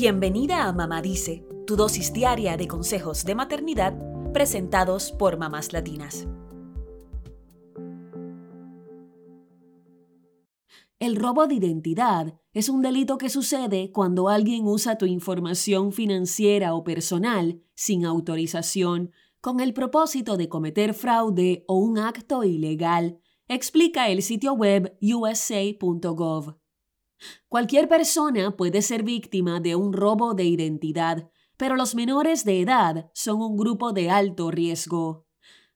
Bienvenida a Mamá Dice, tu dosis diaria de consejos de maternidad presentados por mamás latinas. El robo de identidad es un delito que sucede cuando alguien usa tu información financiera o personal sin autorización con el propósito de cometer fraude o un acto ilegal, explica el sitio web usa.gov. Cualquier persona puede ser víctima de un robo de identidad, pero los menores de edad son un grupo de alto riesgo.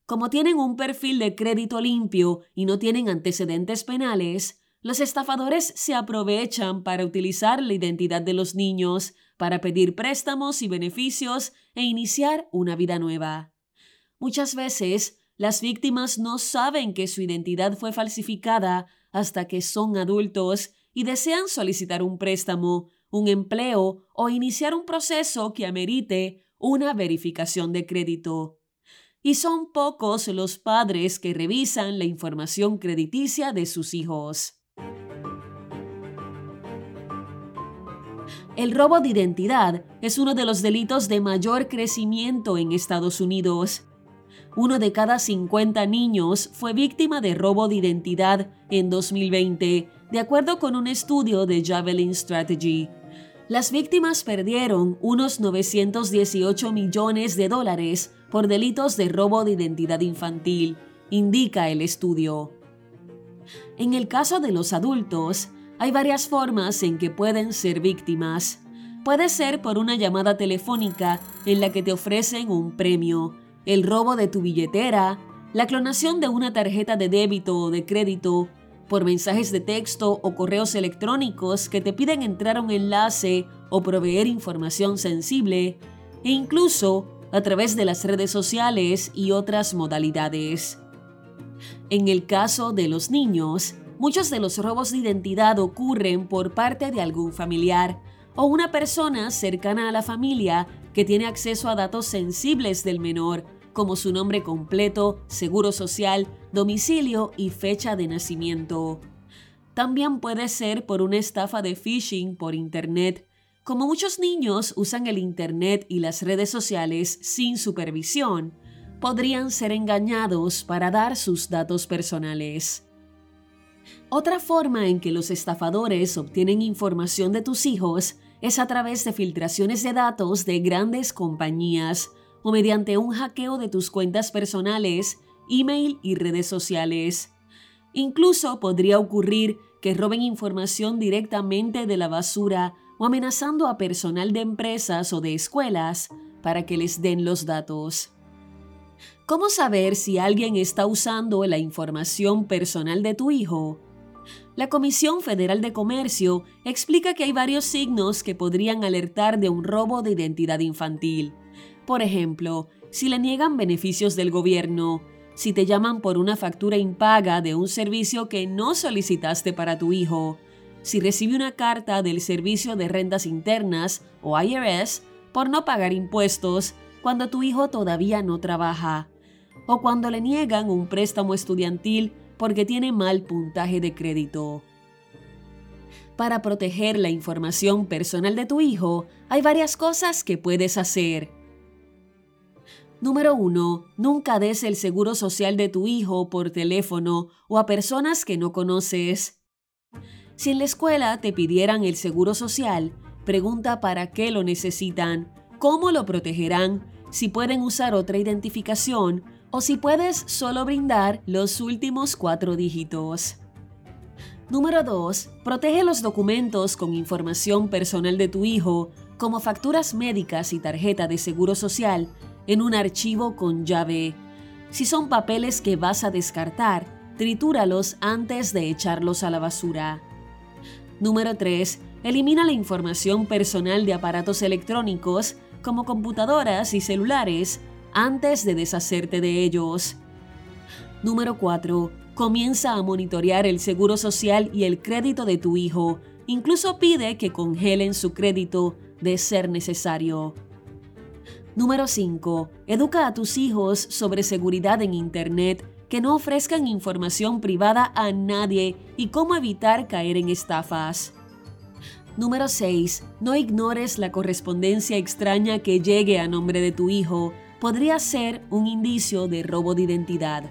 Como tienen un perfil de crédito limpio y no tienen antecedentes penales, los estafadores se aprovechan para utilizar la identidad de los niños para pedir préstamos y beneficios e iniciar una vida nueva. Muchas veces, las víctimas no saben que su identidad fue falsificada hasta que son adultos y desean solicitar un préstamo, un empleo o iniciar un proceso que amerite una verificación de crédito. Y son pocos los padres que revisan la información crediticia de sus hijos. El robo de identidad es uno de los delitos de mayor crecimiento en Estados Unidos. Uno de cada 50 niños fue víctima de robo de identidad en 2020 de acuerdo con un estudio de Javelin Strategy. Las víctimas perdieron unos 918 millones de dólares por delitos de robo de identidad infantil, indica el estudio. En el caso de los adultos, hay varias formas en que pueden ser víctimas. Puede ser por una llamada telefónica en la que te ofrecen un premio, el robo de tu billetera, la clonación de una tarjeta de débito o de crédito por mensajes de texto o correos electrónicos que te piden entrar a un enlace o proveer información sensible, e incluso a través de las redes sociales y otras modalidades. En el caso de los niños, muchos de los robos de identidad ocurren por parte de algún familiar o una persona cercana a la familia que tiene acceso a datos sensibles del menor como su nombre completo, seguro social, domicilio y fecha de nacimiento. También puede ser por una estafa de phishing por Internet. Como muchos niños usan el Internet y las redes sociales sin supervisión, podrían ser engañados para dar sus datos personales. Otra forma en que los estafadores obtienen información de tus hijos es a través de filtraciones de datos de grandes compañías o mediante un hackeo de tus cuentas personales, email y redes sociales. Incluso podría ocurrir que roben información directamente de la basura o amenazando a personal de empresas o de escuelas para que les den los datos. ¿Cómo saber si alguien está usando la información personal de tu hijo? La Comisión Federal de Comercio explica que hay varios signos que podrían alertar de un robo de identidad infantil. Por ejemplo, si le niegan beneficios del gobierno, si te llaman por una factura impaga de un servicio que no solicitaste para tu hijo, si recibe una carta del Servicio de Rentas Internas o IRS por no pagar impuestos cuando tu hijo todavía no trabaja, o cuando le niegan un préstamo estudiantil porque tiene mal puntaje de crédito. Para proteger la información personal de tu hijo, hay varias cosas que puedes hacer. Número 1. Nunca des el seguro social de tu hijo por teléfono o a personas que no conoces. Si en la escuela te pidieran el seguro social, pregunta para qué lo necesitan, cómo lo protegerán, si pueden usar otra identificación o si puedes solo brindar los últimos cuatro dígitos. Número 2. Protege los documentos con información personal de tu hijo, como facturas médicas y tarjeta de seguro social, en un archivo con llave. Si son papeles que vas a descartar, tritúralos antes de echarlos a la basura. Número 3. Elimina la información personal de aparatos electrónicos como computadoras y celulares antes de deshacerte de ellos. Número 4. Comienza a monitorear el seguro social y el crédito de tu hijo. Incluso pide que congelen su crédito de ser necesario. Número 5. Educa a tus hijos sobre seguridad en Internet, que no ofrezcan información privada a nadie y cómo evitar caer en estafas. Número 6. No ignores la correspondencia extraña que llegue a nombre de tu hijo. Podría ser un indicio de robo de identidad.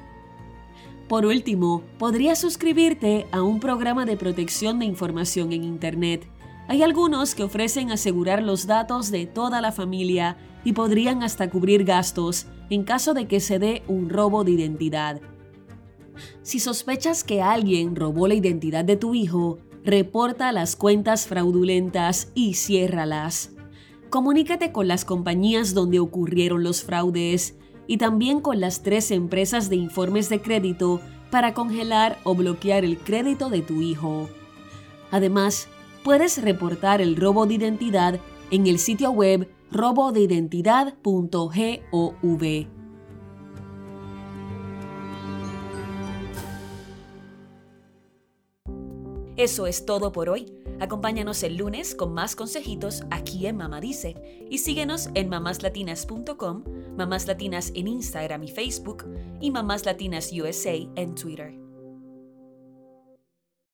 Por último, podrías suscribirte a un programa de protección de información en Internet. Hay algunos que ofrecen asegurar los datos de toda la familia y podrían hasta cubrir gastos en caso de que se dé un robo de identidad. Si sospechas que alguien robó la identidad de tu hijo, reporta las cuentas fraudulentas y ciérralas. Comunícate con las compañías donde ocurrieron los fraudes y también con las tres empresas de informes de crédito para congelar o bloquear el crédito de tu hijo. Además, puedes reportar el robo de identidad en el sitio web robodeidentidad.gov. Eso es todo por hoy. Acompáñanos el lunes con más consejitos aquí en Mamá Dice y síguenos en mamáslatinas.com, Mamás Latinas en Instagram y Facebook y Mamás Latinas USA en Twitter.